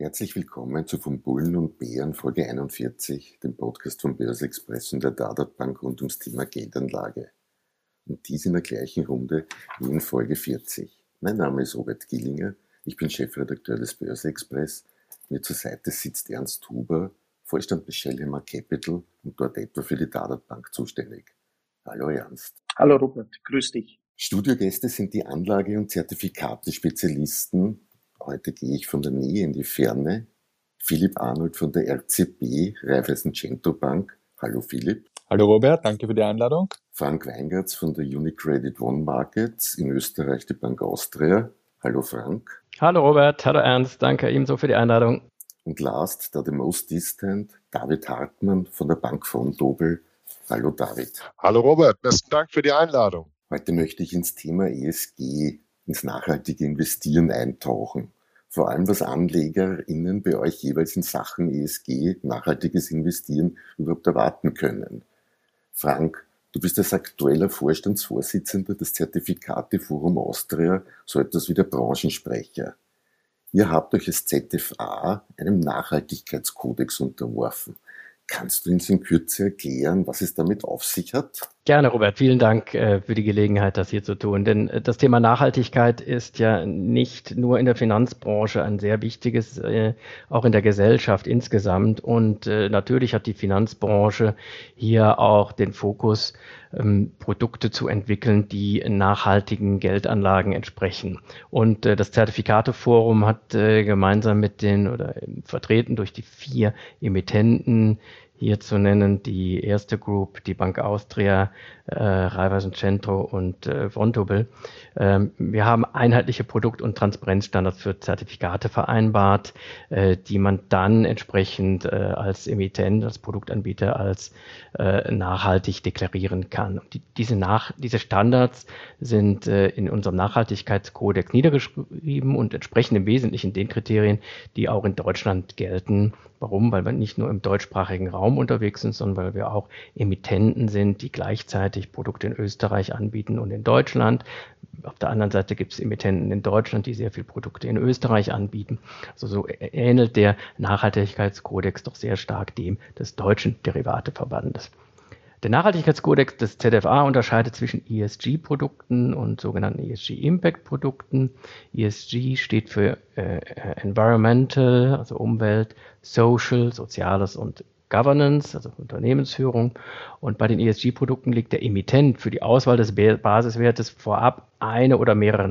Herzlich willkommen zu Von Bullen und Bären Folge 41, dem Podcast von Börse Express und der Dadat Bank rund ums Thema Geldanlage. Und dies in der gleichen Runde wie in Folge 40. Mein Name ist Robert Gillinger, ich bin Chefredakteur des Börse Express. Mir zur Seite sitzt Ernst Huber, Vorstand bei Shellhammer Capital und dort etwa für die Dadat Bank zuständig. Hallo Ernst. Hallo Robert, grüß dich. Studiogäste sind die Anlage- und Zertifikate-Spezialisten Heute gehe ich von der Nähe in die Ferne. Philipp Arnold von der RCB, Raiffeisen Cento Bank. Hallo Philipp. Hallo Robert, danke für die Einladung. Frank Weingartz von der Unicredit One Markets, in Österreich die Bank Austria. Hallo Frank. Hallo Robert, hallo Ernst, danke ebenso für die Einladung. Und last, da the most distant, David Hartmann von der Bank von Dobel. Hallo David. Hallo Robert, besten Dank für die Einladung. Heute möchte ich ins Thema ESG, ins nachhaltige Investieren eintauchen vor allem was AnlegerInnen bei euch jeweils in Sachen ESG, nachhaltiges Investieren überhaupt erwarten können. Frank, du bist als aktueller Vorstandsvorsitzender des Zertifikateforum Austria, so etwas wie der Branchensprecher. Ihr habt euch als ZFA einem Nachhaltigkeitskodex unterworfen. Kannst du uns in Kürze erklären, was es damit auf sich hat? Gerne, Robert. Vielen Dank äh, für die Gelegenheit, das hier zu tun. Denn äh, das Thema Nachhaltigkeit ist ja nicht nur in der Finanzbranche ein sehr wichtiges, äh, auch in der Gesellschaft insgesamt. Und natürlich hat die Finanzbranche hier auch den Fokus, ähm, Produkte zu entwickeln, die nachhaltigen Geldanlagen entsprechen. Und das Zertifikateforum hat gemeinsam mit den oder vertreten durch die vier Emittenten hier zu nennen die erste Group, die Bank Austria, äh, Raiffeisen Centro und äh, Vontobel. Ähm, wir haben einheitliche Produkt- und Transparenzstandards für Zertifikate vereinbart, äh, die man dann entsprechend äh, als Emittent, als Produktanbieter als äh, nachhaltig deklarieren kann. Die, diese, nach, diese Standards sind äh, in unserem Nachhaltigkeitskodex niedergeschrieben und entsprechen im Wesentlichen den Kriterien, die auch in Deutschland gelten. Warum? Weil wir nicht nur im deutschsprachigen Raum unterwegs sind, sondern weil wir auch Emittenten sind, die gleichzeitig Produkte in Österreich anbieten und in Deutschland. Auf der anderen Seite gibt es Emittenten in Deutschland, die sehr viel Produkte in Österreich anbieten. Also so ähnelt der Nachhaltigkeitskodex doch sehr stark dem des deutschen Derivateverbandes. Der Nachhaltigkeitskodex des ZFA unterscheidet zwischen ESG-Produkten und sogenannten ESG-Impact-Produkten. ESG steht für äh, Environmental, also Umwelt, Social, Soziales und Governance, also Unternehmensführung. Und bei den ESG-Produkten liegt der Emittent für die Auswahl des Basiswertes vorab eine oder mehrere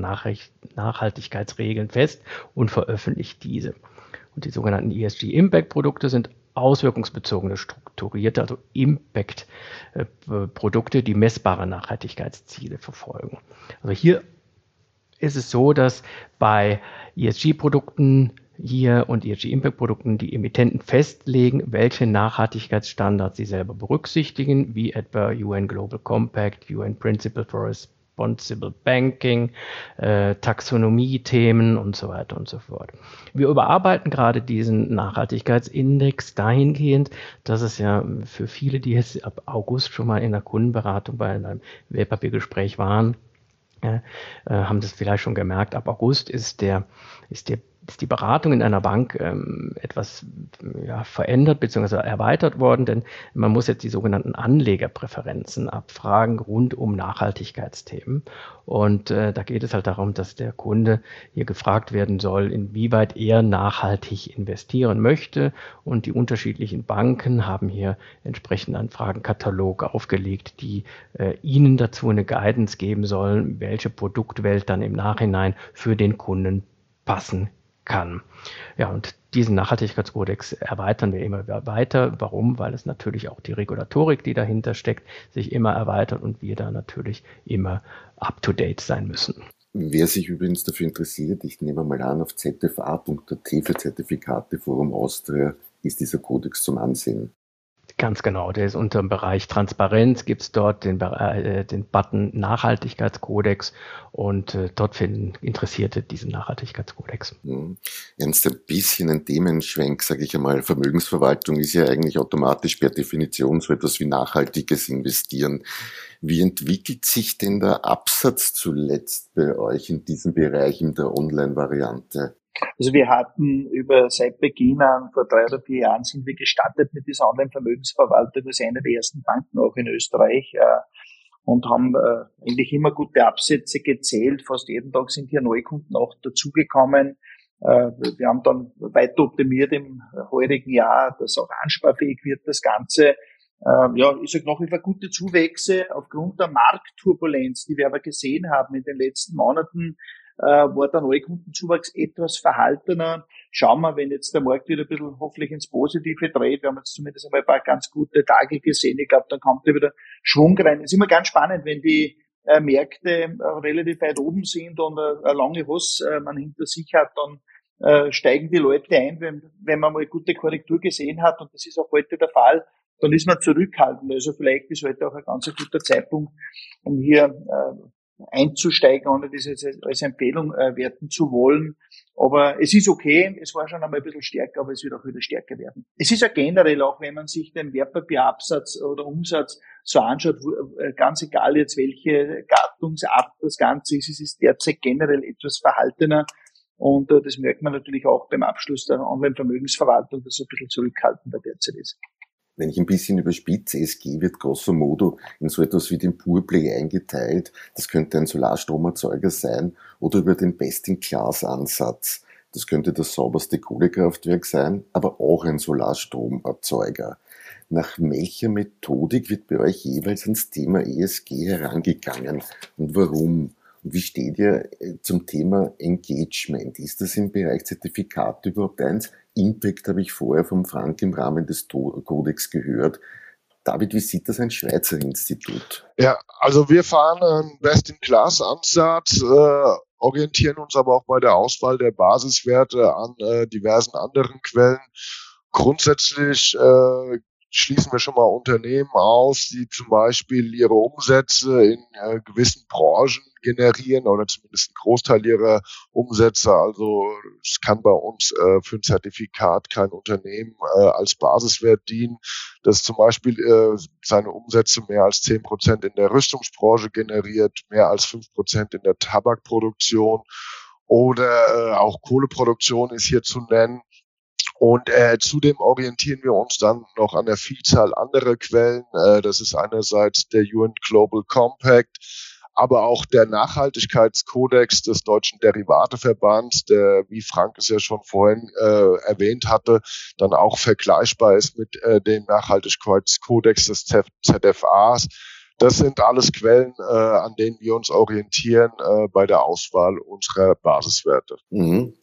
Nachhaltigkeitsregeln fest und veröffentlicht diese. Und die sogenannten ESG-Impact-Produkte sind auswirkungsbezogene, strukturierte, also Impact-Produkte, die messbare Nachhaltigkeitsziele verfolgen. Also hier ist es so, dass bei ESG-Produkten hier und ESG-Impact-Produkten die Emittenten festlegen, welche Nachhaltigkeitsstandards sie selber berücksichtigen, wie etwa UN Global Compact, UN Principle for Responsible Banking, äh, Taxonomie-Themen und so weiter und so fort. Wir überarbeiten gerade diesen Nachhaltigkeitsindex dahingehend, dass es ja für viele, die jetzt ab August schon mal in der Kundenberatung bei einem Wertpapiergespräch waren, äh, haben das vielleicht schon gemerkt, ab August ist der, ist der ist die Beratung in einer Bank ähm, etwas ja, verändert bzw. erweitert worden, denn man muss jetzt die sogenannten Anlegerpräferenzen abfragen rund um Nachhaltigkeitsthemen. Und äh, da geht es halt darum, dass der Kunde hier gefragt werden soll, inwieweit er nachhaltig investieren möchte. Und die unterschiedlichen Banken haben hier entsprechend einen Fragenkatalog aufgelegt, die äh, Ihnen dazu eine Guidance geben sollen, welche Produktwelt dann im Nachhinein für den Kunden passen kann. Ja, und diesen Nachhaltigkeitskodex erweitern wir immer weiter. Warum? Weil es natürlich auch die Regulatorik, die dahinter steckt, sich immer erweitert und wir da natürlich immer up-to-date sein müssen. Wer sich übrigens dafür interessiert, ich nehme mal an, auf zfa.at für Zertifikate Forum Austria ist dieser Kodex zum Ansehen. Ganz genau, der ist unter dem Bereich Transparenz, gibt es dort den, äh, den Button Nachhaltigkeitskodex und äh, dort finden Interessierte diesen Nachhaltigkeitskodex. Mhm. Ernst, ein bisschen ein Themenschwenk, sage ich einmal. Vermögensverwaltung ist ja eigentlich automatisch per Definition so etwas wie nachhaltiges Investieren. Wie entwickelt sich denn der Absatz zuletzt bei euch in diesem Bereich in der Online-Variante? Also wir hatten über seit Beginn an, vor drei oder vier Jahren sind wir gestartet mit dieser Online-Vermögensverwaltung als eine der ersten Banken auch in Österreich äh, und haben äh, eigentlich immer gute Absätze gezählt. Fast jeden Tag sind hier Neukunden auch dazugekommen. Äh, wir haben dann weiter optimiert im heurigen Jahr, dass auch ansparfähig wird das Ganze. Äh, ja, ich sage noch über gute Zuwächse aufgrund der Marktturbulenz, die wir aber gesehen haben in den letzten Monaten, äh, war der Neukundenzuwachs etwas verhaltener. Schauen wir, wenn jetzt der Markt wieder ein bisschen hoffentlich ins Positive dreht, wir haben jetzt zumindest einmal ein paar ganz gute Tage gesehen, ich glaube, dann kommt da wieder Schwung rein. Es ist immer ganz spannend, wenn die äh, Märkte äh, relativ weit oben sind und äh, eine lange Hoss äh, man hinter sich hat, dann äh, steigen die Leute ein, wenn, wenn man mal eine gute Korrektur gesehen hat und das ist auch heute der Fall, dann ist man zurückhaltend. Also vielleicht ist heute auch ein ganz guter Zeitpunkt, um hier äh, einzusteigen, ohne das jetzt als Empfehlung äh, werten zu wollen. Aber es ist okay, es war schon einmal ein bisschen stärker, aber es wird auch wieder stärker werden. Es ist ja generell auch, wenn man sich den Wertpapierabsatz oder Umsatz so anschaut, äh, ganz egal jetzt welche Gattungsart das Ganze ist, es ist derzeit generell etwas verhaltener. Und äh, das merkt man natürlich auch beim Abschluss der Online-Vermögensverwaltung, dass es ein bisschen zurückhaltender derzeit ist wenn ich ein bisschen überspitze, ESG wird grosso modo in so etwas wie den Purplay eingeteilt. Das könnte ein Solarstromerzeuger sein oder über den Best-in-Class-Ansatz. Das könnte das sauberste Kohlekraftwerk sein, aber auch ein Solarstromerzeuger. Nach welcher Methodik wird bei euch jeweils ans Thema ESG herangegangen und warum? Und wie steht ihr äh, zum Thema Engagement? Ist das im Bereich Zertifikat überhaupt eins? Impact habe ich vorher vom Frank im Rahmen des Codex gehört. David, wie sieht das ein Schweizer Institut? Ja, also wir fahren einen Best-in-Class-Ansatz, äh, orientieren uns aber auch bei der Auswahl der Basiswerte an äh, diversen anderen Quellen. Grundsätzlich äh, schließen wir schon mal Unternehmen aus, die zum Beispiel ihre Umsätze in äh, gewissen Branchen generieren oder zumindest einen Großteil ihrer Umsätze. Also es kann bei uns äh, für ein Zertifikat kein Unternehmen äh, als Basiswert dienen, das zum Beispiel äh, seine Umsätze mehr als zehn Prozent in der Rüstungsbranche generiert, mehr als fünf Prozent in der Tabakproduktion oder äh, auch Kohleproduktion ist hier zu nennen. Und äh, zudem orientieren wir uns dann noch an der Vielzahl anderer Quellen. Äh, das ist einerseits der UN Global Compact, aber auch der Nachhaltigkeitskodex des Deutschen Derivateverbands, der, wie Frank es ja schon vorhin äh, erwähnt hatte, dann auch vergleichbar ist mit äh, dem Nachhaltigkeitskodex des ZFAs. Das sind alles Quellen, äh, an denen wir uns orientieren äh, bei der Auswahl unserer Basiswerte. Mhm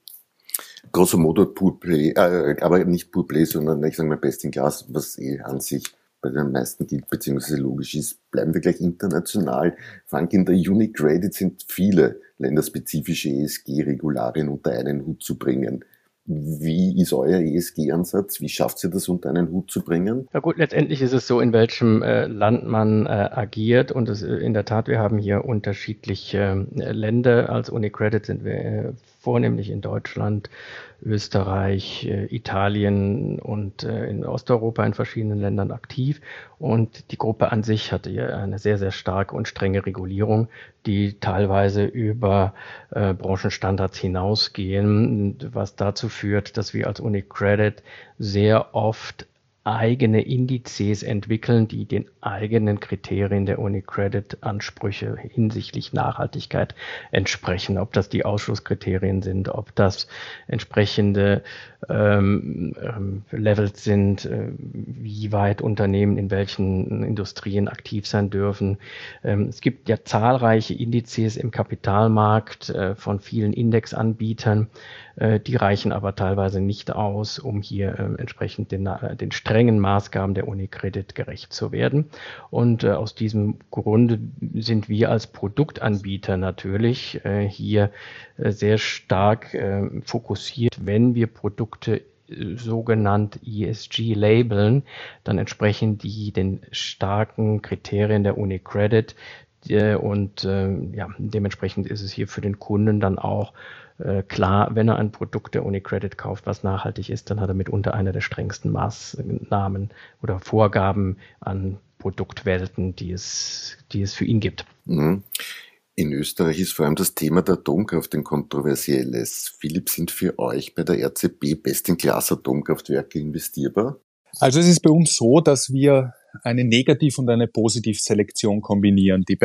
grosso modo Pool Play, äh, aber nicht Play, sondern ich sage mal Best in Class, was eh an sich bei den meisten gilt, beziehungsweise logisch ist. Bleiben wir gleich international. Frank, in der Unicredit sind viele länderspezifische ESG-Regularien unter einen Hut zu bringen. Wie ist euer ESG-Ansatz? Wie schafft ihr das unter einen Hut zu bringen? Ja gut, letztendlich ist es so, in welchem äh, Land man äh, agiert. Und es, in der Tat, wir haben hier unterschiedliche äh, Länder. Als Unicredit sind wir äh, vornehmlich in Deutschland, Österreich, äh, Italien und äh, in Osteuropa in verschiedenen Ländern aktiv. Und die Gruppe an sich hatte eine sehr, sehr starke und strenge Regulierung, die teilweise über äh, Branchenstandards hinausgehen, was dazu führt, dass wir als UniCredit sehr oft eigene Indizes entwickeln, die den eigenen Kriterien der UniCredit-Ansprüche hinsichtlich Nachhaltigkeit entsprechen. Ob das die Ausschlusskriterien sind, ob das entsprechende ähm, ähm, Levels sind, äh, wie weit Unternehmen in welchen Industrien aktiv sein dürfen. Ähm, es gibt ja zahlreiche Indizes im Kapitalmarkt äh, von vielen Indexanbietern, die reichen aber teilweise nicht aus, um hier äh, entsprechend den, äh, den strengen Maßgaben der Unicredit gerecht zu werden. Und aus diesem Grunde sind wir als Produktanbieter natürlich hier sehr stark fokussiert, wenn wir Produkte sogenannt ESG labeln, dann entsprechen die den starken Kriterien der UniCredit und äh, ja, dementsprechend ist es hier für den Kunden dann auch äh, klar, wenn er ein Produkt der UniCredit kauft, was nachhaltig ist, dann hat er mitunter einer der strengsten Maßnahmen oder Vorgaben an Produktwelten, die es, die es für ihn gibt. Mhm. In Österreich ist vor allem das Thema der Atomkraft ein kontroversielles. Philipp, sind für euch bei der RCB Best-in-Class-Atomkraftwerke investierbar? Also es ist bei uns so, dass wir eine Negativ- und eine Positivselektion kombinieren. Die,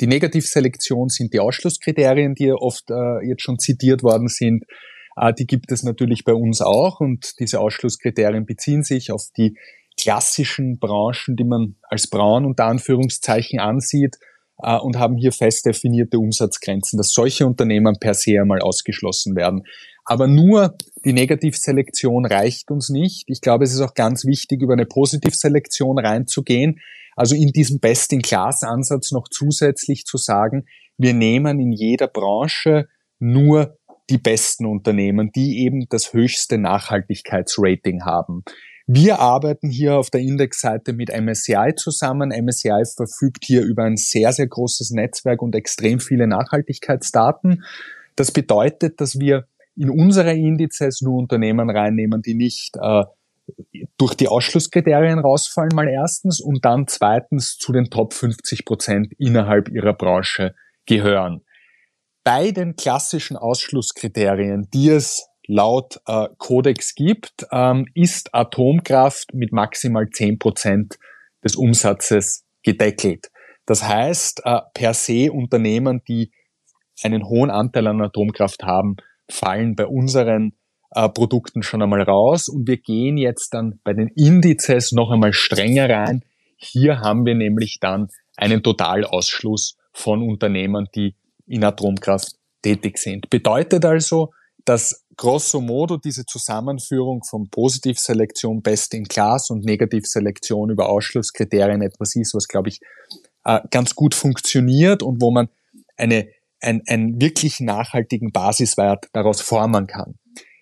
die Negativselektion sind die Ausschlusskriterien, die oft äh, jetzt schon zitiert worden sind. Äh, die gibt es natürlich bei uns auch und diese Ausschlusskriterien beziehen sich auf die klassischen Branchen, die man als braun unter Anführungszeichen ansieht äh, und haben hier fest definierte Umsatzgrenzen, dass solche Unternehmen per se einmal ausgeschlossen werden. Aber nur die Negativselektion reicht uns nicht. Ich glaube, es ist auch ganz wichtig, über eine Positivselektion reinzugehen. Also in diesem Best-in-Class-Ansatz noch zusätzlich zu sagen, wir nehmen in jeder Branche nur die besten Unternehmen, die eben das höchste Nachhaltigkeitsrating haben. Wir arbeiten hier auf der Indexseite mit MSCI zusammen. MSCI verfügt hier über ein sehr, sehr großes Netzwerk und extrem viele Nachhaltigkeitsdaten. Das bedeutet, dass wir in unsere Indizes nur Unternehmen reinnehmen, die nicht äh, durch die Ausschlusskriterien rausfallen, mal erstens, und dann zweitens zu den Top 50 Prozent innerhalb ihrer Branche gehören. Bei den klassischen Ausschlusskriterien, die es laut äh, Codex gibt, ähm, ist Atomkraft mit maximal zehn Prozent des Umsatzes gedeckelt. Das heißt, äh, per se Unternehmen, die einen hohen Anteil an Atomkraft haben, fallen bei unseren äh, Produkten schon einmal raus. Und wir gehen jetzt dann bei den Indizes noch einmal strenger rein. Hier haben wir nämlich dann einen Totalausschluss von Unternehmen, die in Atomkraft tätig sind. Bedeutet also, dass grosso modo diese Zusammenführung von Positivselektion Best in Class und Negativselektion über Ausschlusskriterien etwas ist, was, glaube ich, äh, ganz gut funktioniert und wo man eine, ein, einen wirklich nachhaltigen Basiswert daraus formen kann.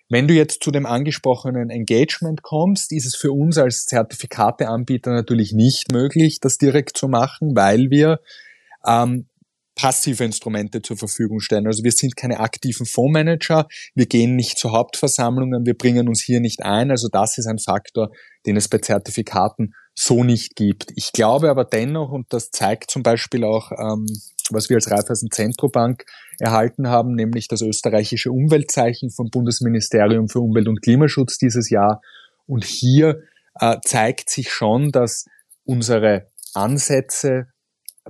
Wenn du jetzt zu dem angesprochenen Engagement kommst, ist es für uns als Zertifikateanbieter natürlich nicht möglich, das direkt zu machen, weil wir ähm, passive Instrumente zur Verfügung stellen. Also wir sind keine aktiven Fondsmanager, wir gehen nicht zu Hauptversammlungen, wir bringen uns hier nicht ein. Also das ist ein Faktor, den es bei Zertifikaten so nicht gibt. Ich glaube aber dennoch, und das zeigt zum Beispiel auch, ähm, was wir als Raiffeisen Zentrobank erhalten haben, nämlich das österreichische Umweltzeichen vom Bundesministerium für Umwelt und Klimaschutz dieses Jahr. Und hier äh, zeigt sich schon, dass unsere Ansätze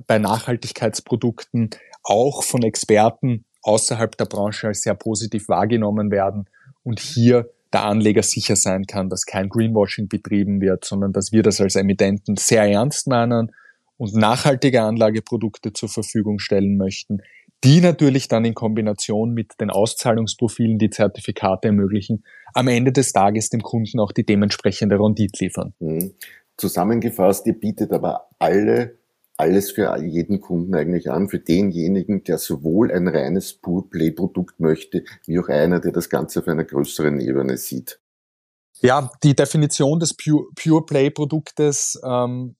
bei Nachhaltigkeitsprodukten auch von Experten außerhalb der Branche als sehr positiv wahrgenommen werden und hier der Anleger sicher sein kann, dass kein Greenwashing betrieben wird, sondern dass wir das als Emittenten sehr ernst meinen und nachhaltige Anlageprodukte zur Verfügung stellen möchten, die natürlich dann in Kombination mit den Auszahlungsprofilen, die Zertifikate ermöglichen, am Ende des Tages dem Kunden auch die dementsprechende Rendite liefern. Mhm. Zusammengefasst, ihr bietet aber alle alles für jeden Kunden eigentlich an, für denjenigen, der sowohl ein reines Pure-Play-Produkt möchte, wie auch einer, der das Ganze auf einer größeren Ebene sieht. Ja, die Definition des Pure-Play-Produktes ähm,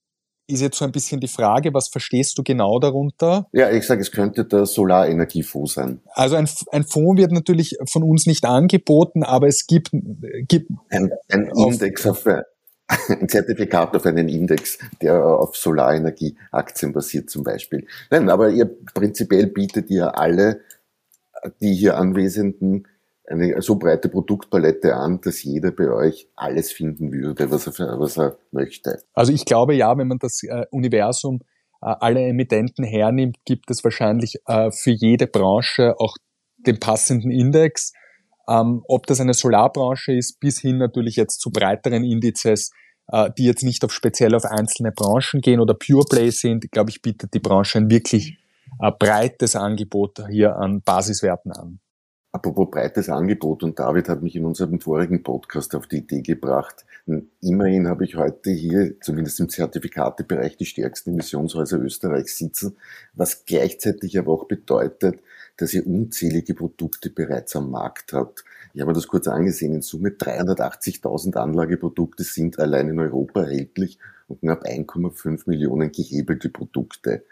ist jetzt so ein bisschen die Frage, was verstehst du genau darunter? Ja, ich sage, es könnte der Solarenergiefonds sein. Also ein, ein Fonds wird natürlich von uns nicht angeboten, aber es gibt, gibt ein, ein Index auf, ein Zertifikat auf einen Index, der auf Solarenergieaktien basiert zum Beispiel. Nein, aber ihr prinzipiell bietet ihr alle, die hier Anwesenden, eine so breite Produktpalette an, dass jeder bei euch alles finden würde, was er, was er möchte. Also ich glaube ja, wenn man das äh, Universum äh, alle Emittenten hernimmt, gibt es wahrscheinlich äh, für jede Branche auch den passenden Index ähm, ob das eine Solarbranche ist, bis hin natürlich jetzt zu breiteren Indizes, äh, die jetzt nicht auf speziell auf einzelne Branchen gehen oder Pure Play sind, glaube ich, bietet die Branche ein wirklich äh, breites Angebot hier an Basiswerten an. Apropos breites Angebot und David hat mich in unserem vorigen Podcast auf die Idee gebracht. Immerhin habe ich heute hier, zumindest im Zertifikatebereich, die stärksten Emissionshäuser Österreichs sitzen, was gleichzeitig aber auch bedeutet, dass ihr unzählige Produkte bereits am Markt habt, Ich habe mir das kurz angesehen. In Summe 380.000 Anlageprodukte sind allein in Europa erhältlich und knapp 1,5 Millionen gehebelte Produkte.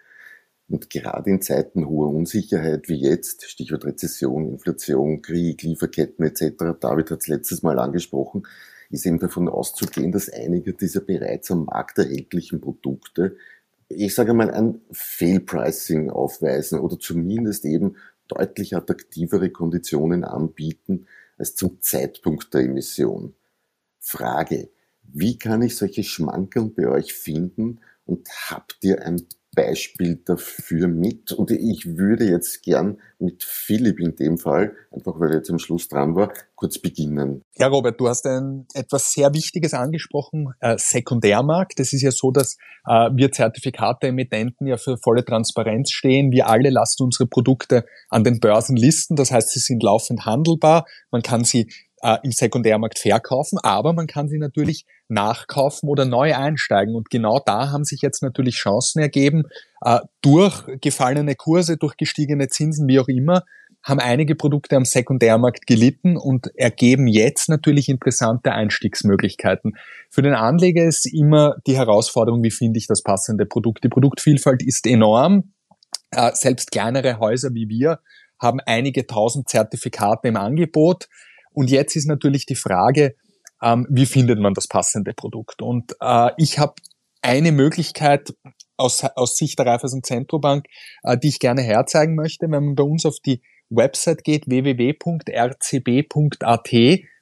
Und gerade in Zeiten hoher Unsicherheit wie jetzt, Stichwort Rezession, Inflation, Krieg, Lieferketten etc., David hat es letztes Mal angesprochen, ist eben davon auszugehen, dass einige dieser bereits am Markt erhältlichen Produkte, ich sage mal, ein Fehlpricing aufweisen oder zumindest eben deutlich attraktivere Konditionen anbieten als zum Zeitpunkt der Emission. Frage, wie kann ich solche Schmankeln bei euch finden und habt ihr ein Beispiel dafür mit. Und ich würde jetzt gern mit Philipp in dem Fall, einfach weil er jetzt am Schluss dran war, kurz beginnen. Ja, Robert, du hast ein, etwas sehr Wichtiges angesprochen, äh, Sekundärmarkt. Es ist ja so, dass äh, wir Zertifikate-Emittenten ja für volle Transparenz stehen. Wir alle lassen unsere Produkte an den Börsen listen. Das heißt, sie sind laufend handelbar. Man kann sie äh, im Sekundärmarkt verkaufen, aber man kann sie natürlich nachkaufen oder neu einsteigen. Und genau da haben sich jetzt natürlich Chancen ergeben. Äh, durch gefallene Kurse, durch gestiegene Zinsen, wie auch immer, haben einige Produkte am Sekundärmarkt gelitten und ergeben jetzt natürlich interessante Einstiegsmöglichkeiten. Für den Anleger ist immer die Herausforderung, wie finde ich das passende Produkt. Die Produktvielfalt ist enorm. Äh, selbst kleinere Häuser wie wir haben einige tausend Zertifikate im Angebot. Und jetzt ist natürlich die Frage, ähm, wie findet man das passende Produkt? Und äh, ich habe eine Möglichkeit aus, aus Sicht der Raiffeisen Zentrobank, äh, die ich gerne herzeigen möchte. Wenn man bei uns auf die Website geht, www.rcb.at,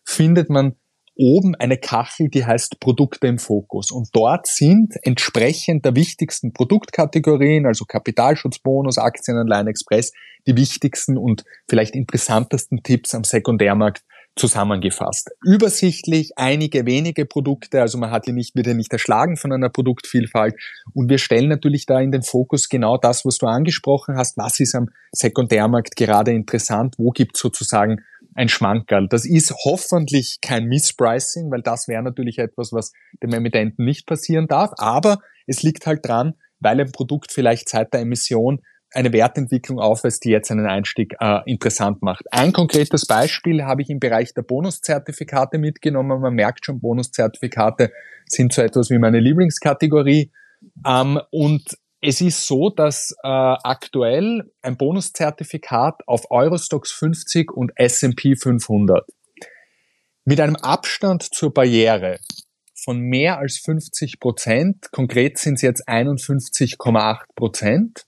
findet man oben eine Kachel, die heißt Produkte im Fokus. Und dort sind entsprechend der wichtigsten Produktkategorien, also Kapitalschutzbonus, Aktienanleihen Express, die wichtigsten und vielleicht interessantesten Tipps am Sekundärmarkt zusammengefasst. Übersichtlich, einige wenige Produkte, also man hat hier nicht, wird ja nicht erschlagen von einer Produktvielfalt. Und wir stellen natürlich da in den Fokus genau das, was du angesprochen hast. Was ist am Sekundärmarkt gerade interessant? Wo gibt es sozusagen ein Schmankerl? Das ist hoffentlich kein Misspricing, weil das wäre natürlich etwas, was dem Emittenten nicht passieren darf. Aber es liegt halt dran, weil ein Produkt vielleicht seit der Emission eine Wertentwicklung aufweist, die jetzt einen Einstieg äh, interessant macht. Ein konkretes Beispiel habe ich im Bereich der Bonuszertifikate mitgenommen. Man merkt schon, Bonuszertifikate sind so etwas wie meine Lieblingskategorie. Ähm, und es ist so, dass äh, aktuell ein Bonuszertifikat auf Eurostox 50 und S&P 500 mit einem Abstand zur Barriere von mehr als 50 Prozent, konkret sind es jetzt 51,8 Prozent,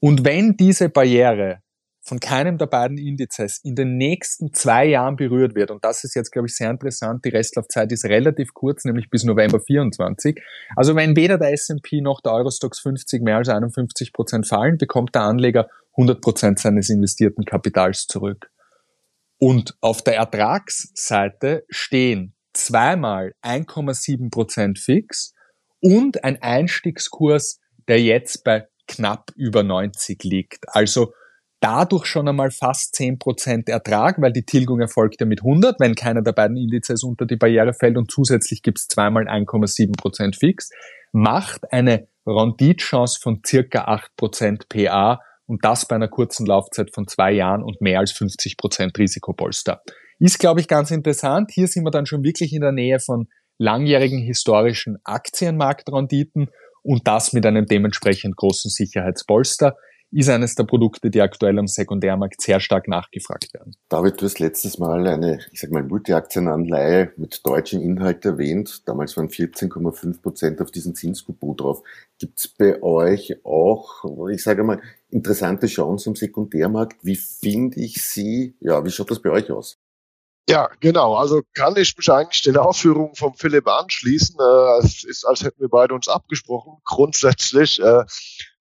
und wenn diese Barriere von keinem der beiden Indizes in den nächsten zwei Jahren berührt wird, und das ist jetzt, glaube ich, sehr interessant, die Restlaufzeit ist relativ kurz, nämlich bis November 24. Also wenn weder der S&P noch der Eurostox 50 mehr als 51 Prozent fallen, bekommt der Anleger 100 Prozent seines investierten Kapitals zurück. Und auf der Ertragsseite stehen zweimal 1,7 Prozent fix und ein Einstiegskurs, der jetzt bei knapp über 90 liegt. Also dadurch schon einmal fast 10% Ertrag, weil die Tilgung erfolgt ja mit 100, wenn keiner der beiden Indizes unter die Barriere fällt und zusätzlich gibt es zweimal 1,7% fix, macht eine Renditechance von circa 8% PA und das bei einer kurzen Laufzeit von zwei Jahren und mehr als 50% Risikopolster. Ist, glaube ich, ganz interessant. Hier sind wir dann schon wirklich in der Nähe von langjährigen historischen Aktienmarktrenditen und das mit einem dementsprechend großen Sicherheitspolster ist eines der Produkte, die aktuell am Sekundärmarkt sehr stark nachgefragt werden. David, du hast letztes Mal eine, ich sag mal, Multiaktienanleihe mit deutschem Inhalt erwähnt. Damals waren 14,5 Prozent auf diesen Zinskupon drauf. Gibt es bei euch auch, ich sage mal, interessante Chancen am Sekundärmarkt? Wie finde ich sie? Ja, wie schaut das bei euch aus? Ja, genau. Also kann ich mich eigentlich den Ausführungen vom Philipp anschließen. Äh, es ist, als hätten wir beide uns abgesprochen. Grundsätzlich äh,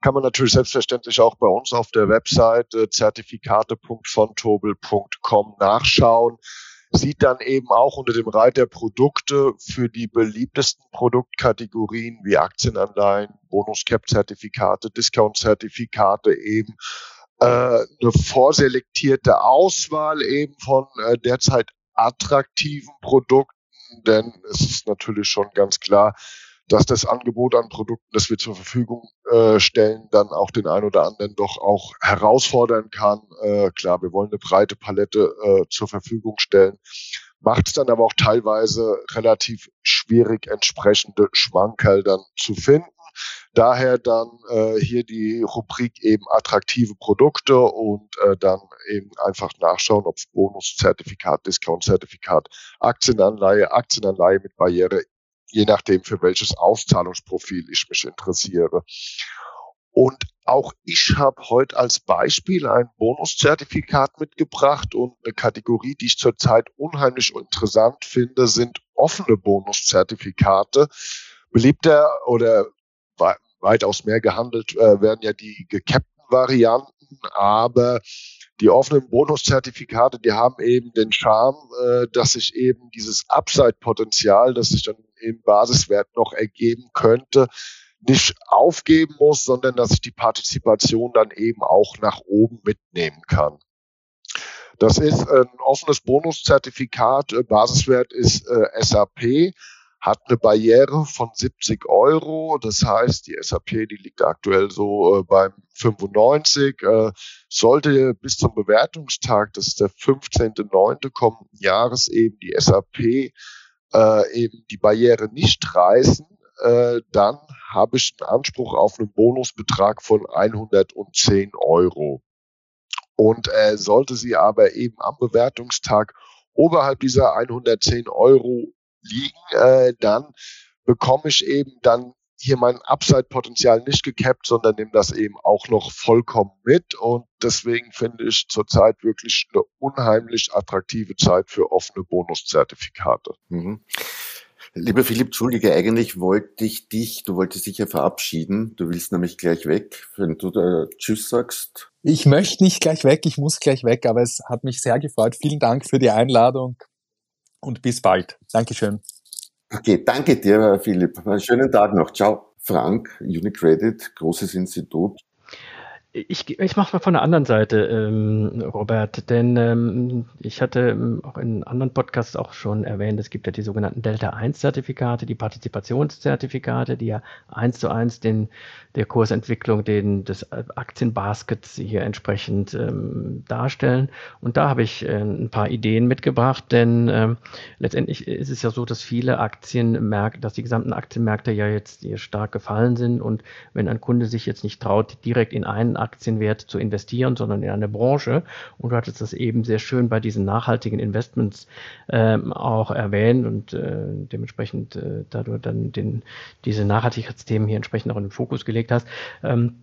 kann man natürlich selbstverständlich auch bei uns auf der Website äh, zertifikate.fontobel.com nachschauen. Sieht dann eben auch unter dem Reiter Produkte für die beliebtesten Produktkategorien wie Aktienanleihen, Bonus-Cap-Zertifikate, Discount-Zertifikate eben äh, eine vorselektierte Auswahl eben von äh, derzeit attraktiven Produkten, denn es ist natürlich schon ganz klar, dass das Angebot an Produkten, das wir zur Verfügung äh, stellen, dann auch den einen oder anderen doch auch herausfordern kann. Äh, klar, wir wollen eine breite Palette äh, zur Verfügung stellen, macht es dann aber auch teilweise relativ schwierig, entsprechende Schmankerl dann zu finden. Daher dann äh, hier die Rubrik eben attraktive Produkte und äh, dann eben einfach nachschauen, ob es Bonuszertifikat, Discount-Zertifikat, Aktienanleihe, Aktienanleihe mit Barriere, je nachdem für welches Auszahlungsprofil ich mich interessiere. Und auch ich habe heute als Beispiel ein Bonuszertifikat mitgebracht und eine Kategorie, die ich zurzeit unheimlich interessant finde, sind offene Bonuszertifikate. Beliebter oder weitaus mehr gehandelt äh, werden ja die gecappten Varianten, aber die offenen Bonuszertifikate, die haben eben den Charme, äh, dass sich eben dieses Upside-Potenzial, das sich dann im Basiswert noch ergeben könnte, nicht aufgeben muss, sondern dass ich die Partizipation dann eben auch nach oben mitnehmen kann. Das ist ein offenes Bonuszertifikat. Äh, Basiswert ist äh, SAP, hat eine Barriere von 70 Euro. Das heißt, die SAP, die liegt aktuell so äh, beim 95. Äh, sollte bis zum Bewertungstag, das ist der 15.9. kommenden Jahres eben die SAP äh, eben die Barriere nicht reißen, äh, dann habe ich einen Anspruch auf einen Bonusbetrag von 110 Euro. Und äh, sollte sie aber eben am Bewertungstag oberhalb dieser 110 Euro liegen, äh, dann bekomme ich eben dann hier mein Upside-Potenzial nicht gekappt, sondern nehme das eben auch noch vollkommen mit. Und deswegen finde ich zurzeit wirklich eine unheimlich attraktive Zeit für offene Bonuszertifikate. Mhm. Lieber Philipp, Entschuldige, eigentlich wollte ich dich, du wolltest dich ja verabschieden. Du willst nämlich gleich weg, wenn du da Tschüss sagst. Ich möchte nicht gleich weg, ich muss gleich weg, aber es hat mich sehr gefreut. Vielen Dank für die Einladung und bis bald. Dankeschön. Okay, danke dir, Philipp. Einen schönen Tag noch. Ciao. Frank, Unicredit, großes Institut. Ich, ich mache mal von der anderen Seite, ähm, Robert, denn ähm, ich hatte ähm, auch in anderen Podcasts auch schon erwähnt, es gibt ja die sogenannten Delta-1-Zertifikate, die Partizipationszertifikate, die ja eins zu eins den, der Kursentwicklung den, des Aktienbaskets hier entsprechend ähm, darstellen. Und da habe ich äh, ein paar Ideen mitgebracht, denn ähm, letztendlich ist es ja so, dass viele Aktienmärkte, dass die gesamten Aktienmärkte ja jetzt stark gefallen sind und wenn ein Kunde sich jetzt nicht traut, direkt in einen Aktienwert zu investieren, sondern in eine Branche. Und du hattest das eben sehr schön bei diesen nachhaltigen Investments ähm, auch erwähnt und äh, dementsprechend, äh, da du dann den, diese Nachhaltigkeitsthemen hier entsprechend auch in den Fokus gelegt hast. Ähm,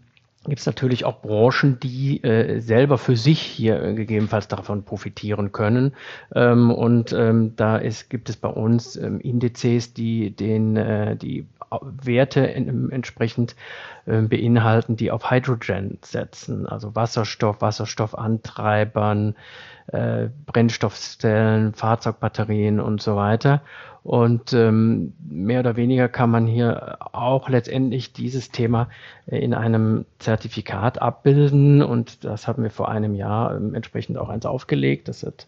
gibt es natürlich auch Branchen, die äh, selber für sich hier äh, gegebenenfalls davon profitieren können. Ähm, und ähm, da ist, gibt es bei uns ähm, Indizes, die den äh, die Werte in, entsprechend äh, beinhalten, die auf Hydrogen setzen, also Wasserstoff, Wasserstoffantreibern, äh, Brennstoffzellen, Fahrzeugbatterien und so weiter. Und ähm, mehr oder weniger kann man hier auch letztendlich dieses Thema in einem Zertifikat abbilden. Und das haben wir vor einem Jahr ähm, entsprechend auch eins aufgelegt. Das hat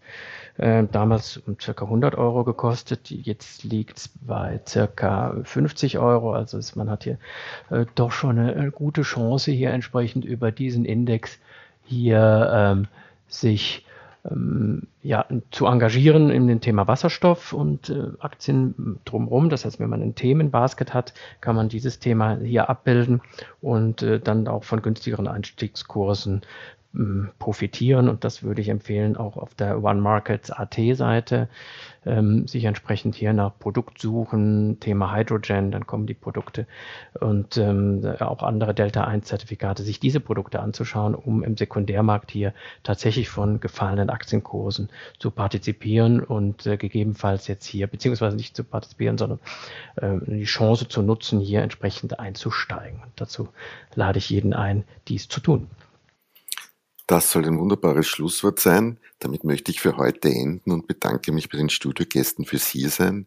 äh, damals um circa 100 Euro gekostet. Jetzt liegt es bei circa 50 Euro. Also ist, man hat hier äh, doch schon eine, eine, gute Chance, hier entsprechend über diesen Index hier ähm, sich ähm, ja, zu engagieren in dem Thema Wasserstoff und äh, Aktien drumherum. Das heißt, wenn man ein Themenbasket hat, kann man dieses Thema hier abbilden und äh, dann auch von günstigeren Einstiegskursen profitieren. Und das würde ich empfehlen, auch auf der One Markets AT Seite ähm, sich entsprechend hier nach Produkt suchen, Thema Hydrogen, dann kommen die Produkte und ähm, auch andere Delta-1-Zertifikate, sich diese Produkte anzuschauen, um im Sekundärmarkt hier tatsächlich von gefallenen Aktienkursen zu partizipieren und äh, gegebenenfalls jetzt hier, beziehungsweise nicht zu partizipieren, sondern äh, die Chance zu nutzen, hier entsprechend einzusteigen. Und dazu lade ich jeden ein, dies zu tun. Das soll ein wunderbares Schlusswort sein. Damit möchte ich für heute enden und bedanke mich bei den Studiogästen fürs Hiersein.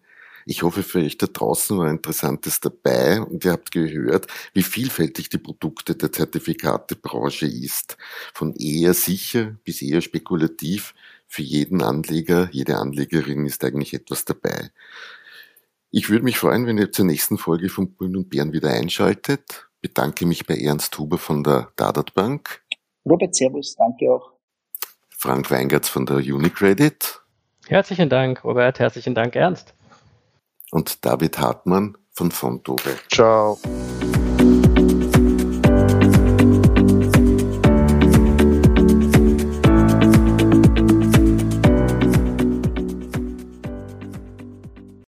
Ich hoffe, für euch da draußen war Interessantes dabei und ihr habt gehört, wie vielfältig die Produkte der Zertifikatebranche ist. Von eher sicher bis eher spekulativ. Für jeden Anleger, jede Anlegerin ist eigentlich etwas dabei. Ich würde mich freuen, wenn ihr zur nächsten Folge von Bullen und Bären wieder einschaltet. Bedanke mich bei Ernst Huber von der Dadat Bank. Robert, Servus, danke auch. Frank Weingartz von der Unicredit. Herzlichen Dank, Robert. Herzlichen Dank, Ernst. Und David Hartmann von Fontore. Ciao.